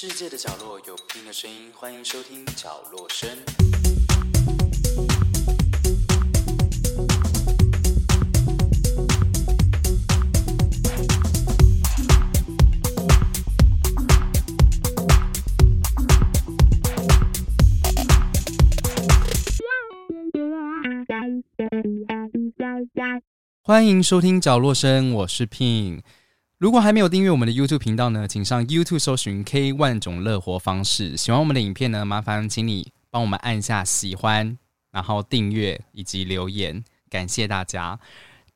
世界的角落有不同的声音，欢迎收听角落声。欢迎收听角落声，我是 Pin。如果还没有订阅我们的 YouTube 频道呢，请上 YouTube 搜寻 K 万种乐活方式。喜欢我们的影片呢，麻烦请你帮我们按下喜欢，然后订阅以及留言，感谢大家。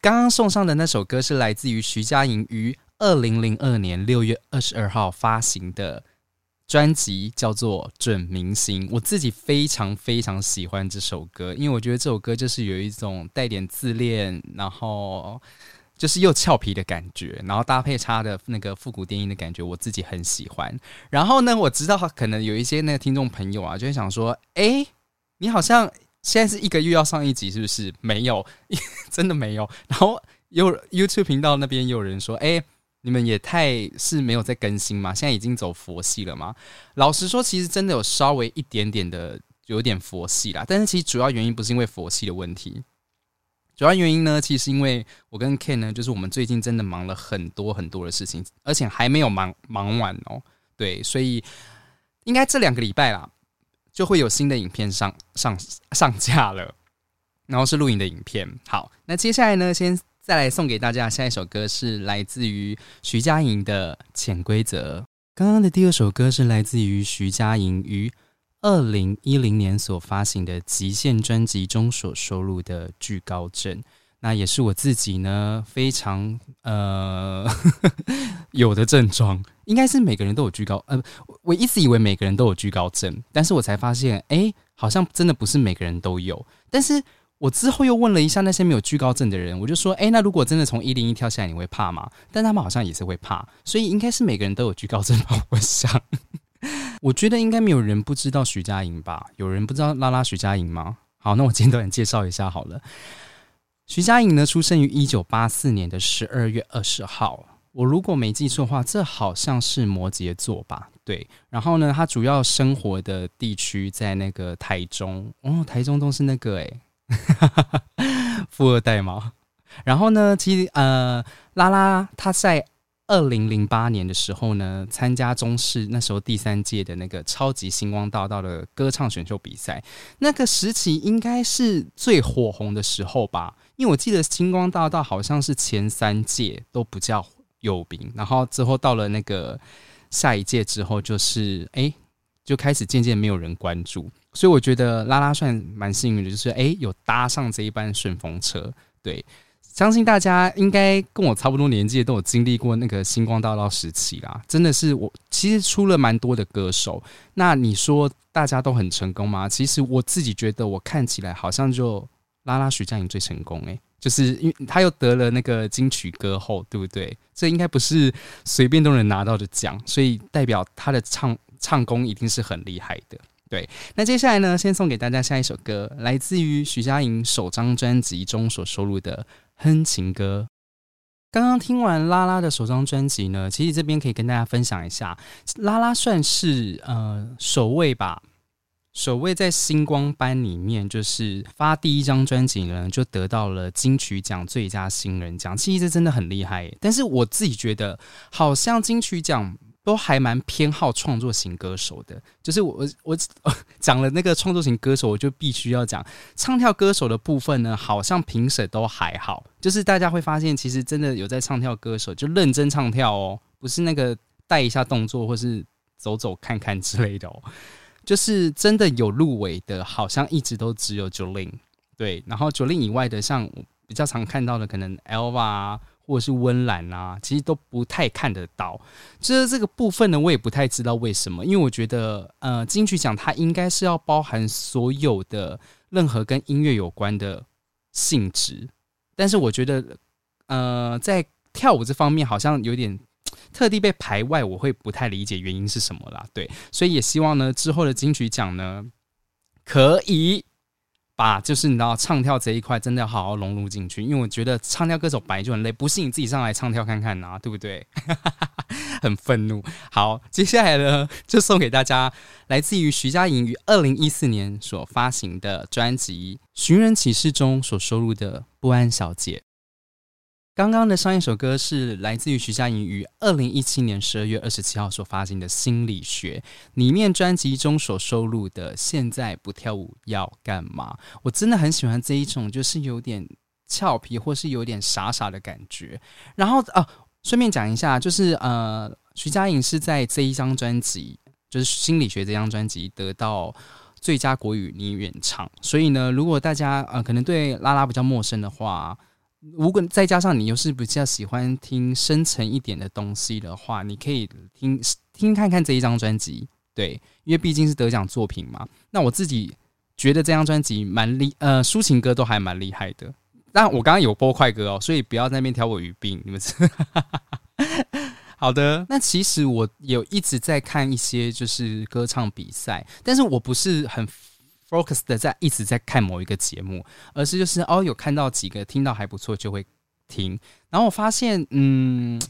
刚刚送上的那首歌是来自于徐佳莹于二零零二年六月二十二号发行的专辑，叫做《准明星》。我自己非常非常喜欢这首歌，因为我觉得这首歌就是有一种带点自恋，然后。就是又俏皮的感觉，然后搭配它的那个复古电音的感觉，我自己很喜欢。然后呢，我知道可能有一些那个听众朋友啊，就会想说：“哎，你好像现在是一个月要上一集，是不是？”没有，真的没有。然后有 YouTube 频道那边有人说：“哎，你们也太是没有在更新吗？现在已经走佛系了吗？”老实说，其实真的有稍微一点点的有点佛系啦，但是其实主要原因不是因为佛系的问题。主要原因呢，其实因为我跟 Ken 呢，就是我们最近真的忙了很多很多的事情，而且还没有忙忙完哦。对，所以应该这两个礼拜啦，就会有新的影片上上上架了，然后是录影的影片。好，那接下来呢，先再来送给大家下一首歌，是来自于徐佳莹的《潜规则》。刚刚的第二首歌是来自于徐佳莹与。二零一零年所发行的《极限》专辑中所收录的惧高症，那也是我自己呢非常呃 有的症状，应该是每个人都有惧高呃，我一直以为每个人都有惧高症，但是我才发现，哎，好像真的不是每个人都有。但是我之后又问了一下那些没有惧高症的人，我就说，哎，那如果真的从一零一跳下来，你会怕吗？但他们好像也是会怕，所以应该是每个人都有惧高症吧？我想。我觉得应该没有人不知道徐佳莹吧？有人不知道拉拉徐佳莹吗？好，那我简短介绍一下好了。徐佳莹呢，出生于一九八四年的十二月二十号。我如果没记错的话，这好像是摩羯座吧？对。然后呢，他主要生活的地区在那个台中。哦，台中都是那个哎，富二代吗？然后呢，其实呃，拉拉他在。二零零八年的时候呢，参加中视那时候第三届的那个超级星光大道的歌唱选秀比赛，那个时期应该是最火红的时候吧？因为我记得星光大道好像是前三届都不叫有名，然后之后到了那个下一届之后，就是哎就开始渐渐没有人关注，所以我觉得拉拉算蛮幸运的，就是哎有搭上这一班顺风车，对。相信大家应该跟我差不多年纪，都有经历过那个星光大道时期啦。真的是我其实出了蛮多的歌手，那你说大家都很成功吗？其实我自己觉得，我看起来好像就拉拉徐佳莹最成功诶，就是因为他又得了那个金曲歌后，对不对？这应该不是随便都能拿到的奖，所以代表他的唱唱功一定是很厉害的。对，那接下来呢，先送给大家下一首歌，来自于徐佳莹首张专辑中所收录的。哼情歌，刚刚听完拉拉的首张专辑呢，其实这边可以跟大家分享一下，拉拉算是呃首位吧，首位在星光班里面就是发第一张专辑呢，就得到了金曲奖最佳新人奖，其实这真的很厉害。但是我自己觉得，好像金曲奖。都还蛮偏好创作型歌手的，就是我我讲了那个创作型歌手，我就必须要讲唱跳歌手的部分呢，好像评审都还好，就是大家会发现，其实真的有在唱跳歌手，就认真唱跳哦，不是那个带一下动作或是走走看看之类的哦，就是真的有入围的，好像一直都只有九令对，然后九令以外的，像比较常看到的，可能 Elva。或者是温岚啊，其实都不太看得到。就是这个部分呢，我也不太知道为什么。因为我觉得，呃，金曲奖它应该是要包含所有的任何跟音乐有关的性质，但是我觉得，呃，在跳舞这方面好像有点特地被排外，我会不太理解原因是什么啦。对，所以也希望呢，之后的金曲奖呢，可以。把就是你知道唱跳这一块真的要好好融入进去，因为我觉得唱跳歌手本来就很累，不信你自己上来唱跳看看啊，对不对？很愤怒。好，接下来呢，就送给大家来自于徐佳莹于二零一四年所发行的专辑《寻人启事》中所收录的《不安小姐》。刚刚的上一首歌是来自于徐佳莹于二零一七年十二月二十七号所发行的《心理学》里面专辑中所收录的《现在不跳舞要干嘛》。我真的很喜欢这一种，就是有点俏皮或是有点傻傻的感觉。然后啊，顺便讲一下，就是呃，徐佳莹是在这一张专辑，就是《心理学》这张专辑得到最佳国语女演唱。所以呢，如果大家呃可能对拉拉比较陌生的话，如果再加上你又是比较喜欢听深沉一点的东西的话，你可以听听看看这一张专辑，对，因为毕竟是得奖作品嘛。那我自己觉得这张专辑蛮厉，呃，抒情歌都还蛮厉害的。但我刚刚有播快歌哦，所以不要在那边挑我语病，你们是。好的，那其实我有一直在看一些就是歌唱比赛，但是我不是很。Focus 的在一直在看某一个节目，而是就是哦有看到几个听到还不错就会听，然后我发现嗯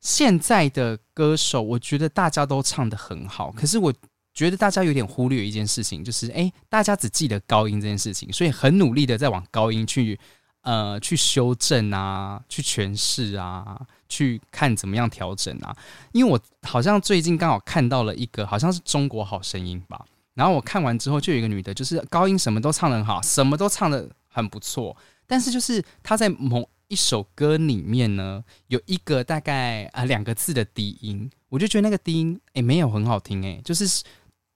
现在的歌手我觉得大家都唱的很好，可是我觉得大家有点忽略一件事情，就是哎大家只记得高音这件事情，所以很努力的在往高音去呃去修正啊，去诠释啊，去看怎么样调整啊，因为我好像最近刚好看到了一个好像是中国好声音吧。然后我看完之后，就有一个女的，就是高音什么都唱的很好，什么都唱的很不错。但是就是她在某一首歌里面呢，有一个大概啊两个字的低音，我就觉得那个低音诶没有很好听诶，就是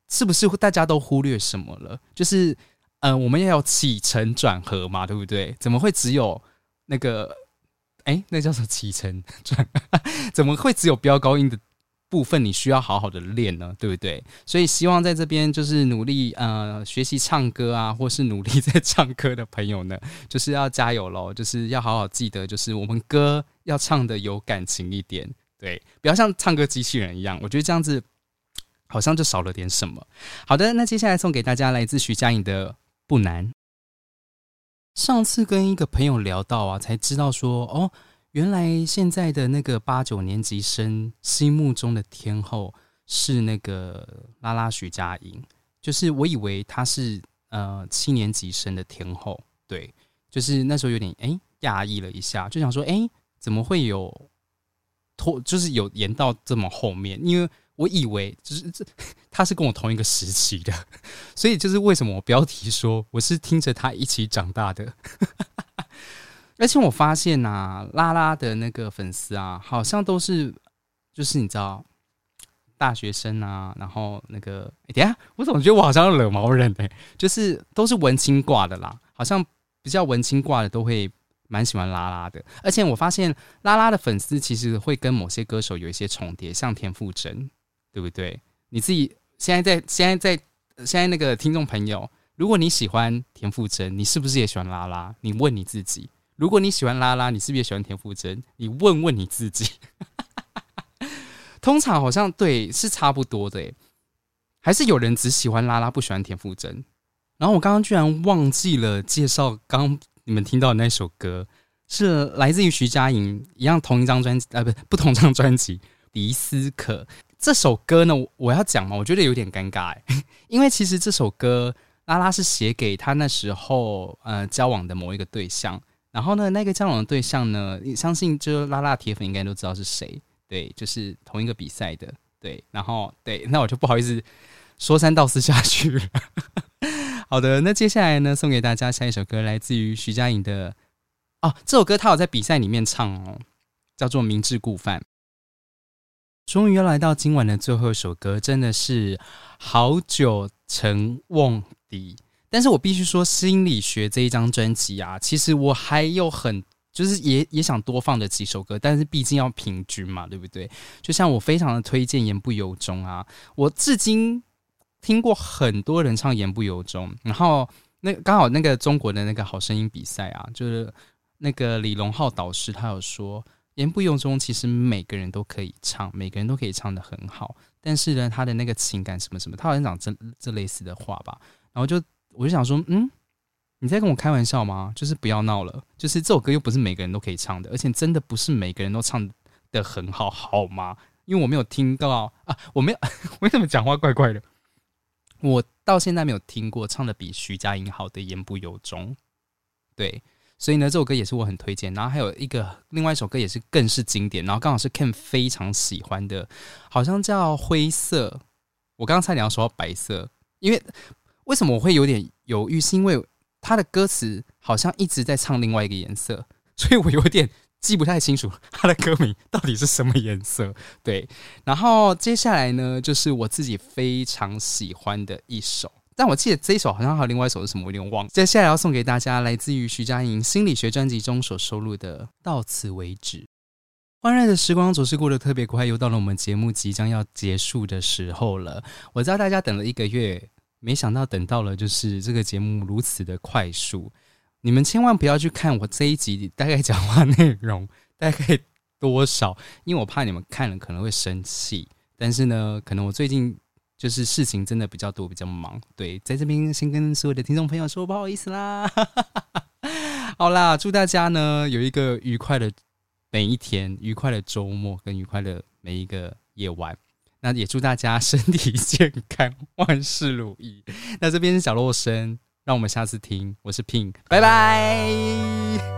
是不是大家都忽略什么了？就是嗯，我们要有起承转合嘛，对不对？怎么会只有那个哎，那叫做起承转？怎么会只有飙高音的？部分你需要好好的练呢，对不对？所以希望在这边就是努力呃学习唱歌啊，或是努力在唱歌的朋友呢，就是要加油喽！就是要好好记得，就是我们歌要唱的有感情一点，对，不要像唱歌机器人一样。我觉得这样子好像就少了点什么。好的，那接下来送给大家来自徐佳莹的《不难》。上次跟一个朋友聊到啊，才知道说哦。原来现在的那个八九年级生心目中的天后是那个拉拉徐佳莹，就是我以为她是呃七年级生的天后，对，就是那时候有点哎讶异了一下，就想说哎怎么会有拖，就是有延到这么后面，因为我以为就是这他是跟我同一个时期的，所以就是为什么我标题说我是听着他一起长大的。而且我发现呐，拉拉的那个粉丝啊，好像都是就是你知道大学生啊，然后那个等下，我总觉得我好像惹毛人哎，就是都是文青挂的啦，好像比较文青挂的都会蛮喜欢拉拉的。而且我发现拉拉的粉丝其实会跟某些歌手有一些重叠，像田馥甄，对不对？你自己现在在现在在现在那个听众朋友，如果你喜欢田馥甄，你是不是也喜欢拉拉？你问你自己。如果你喜欢拉拉，你是不是也喜欢田馥甄？你问问你自己。通常好像对是差不多的，还是有人只喜欢拉拉，不喜欢田馥甄？然后我刚刚居然忘记了介绍，刚你们听到的那首歌是来自于徐佳莹，一样同一张专辑，呃，不，不同张专辑《迪斯可》这首歌呢，我要讲嘛，我觉得有点尴尬，哎，因为其实这首歌拉拉是写给他那时候呃交往的某一个对象。然后呢，那个交往的对象呢，相信就拉拉铁粉应该都知道是谁，对，就是同一个比赛的，对。然后对，那我就不好意思说三道四下去了。好的，那接下来呢，送给大家下一首歌，来自于徐佳莹的哦，这首歌他有在比赛里面唱哦，叫做《明知故犯》。终于要来到今晚的最后一首歌，真的是好久成瓮底。但是我必须说，心理学这一张专辑啊，其实我还有很就是也也想多放的几首歌，但是毕竟要平均嘛，对不对？就像我非常的推荐《言不由衷》啊，我至今听过很多人唱《言不由衷》，然后那刚好那个中国的那个好声音比赛啊，就是那个李荣浩导师他有说，《言不由衷》其实每个人都可以唱，每个人都可以唱的很好，但是呢，他的那个情感什么什么，他好像讲这这类似的话吧，然后就。我就想说，嗯，你在跟我开玩笑吗？就是不要闹了。就是这首歌又不是每个人都可以唱的，而且真的不是每个人都唱的很好，好吗？因为我没有听到啊，我没有，为什么讲话怪怪的？我到现在没有听过唱的比徐佳莹好的《言不由衷》。对，所以呢，这首歌也是我很推荐。然后还有一个另外一首歌也是更是经典，然后刚好是 Ken 非常喜欢的，好像叫《灰色》。我刚刚差点要说白色，因为为什么我会有点犹豫？是因为他的歌词好像一直在唱另外一个颜色，所以我有点。记不太清楚他的歌名到底是什么颜色，对。然后接下来呢，就是我自己非常喜欢的一首，但我记得这一首好像还有另外一首是什么，我有点忘。接下来要送给大家，来自于徐佳莹心理学专辑中所收录的《到此为止》。欢乐的时光总是过得特别快，又到了我们节目即将要结束的时候了。我知道大家等了一个月，没想到等到了，就是这个节目如此的快速。你们千万不要去看我这一集大概讲话内容大概多少，因为我怕你们看了可能会生气。但是呢，可能我最近就是事情真的比较多，比较忙。对，在这边先跟所有的听众朋友说不好意思啦。好啦，祝大家呢有一个愉快的每一天，愉快的周末跟愉快的每一个夜晚。那也祝大家身体健康，万事如意。那这边是小洛生。让我们下次听，我是 Pink，拜拜。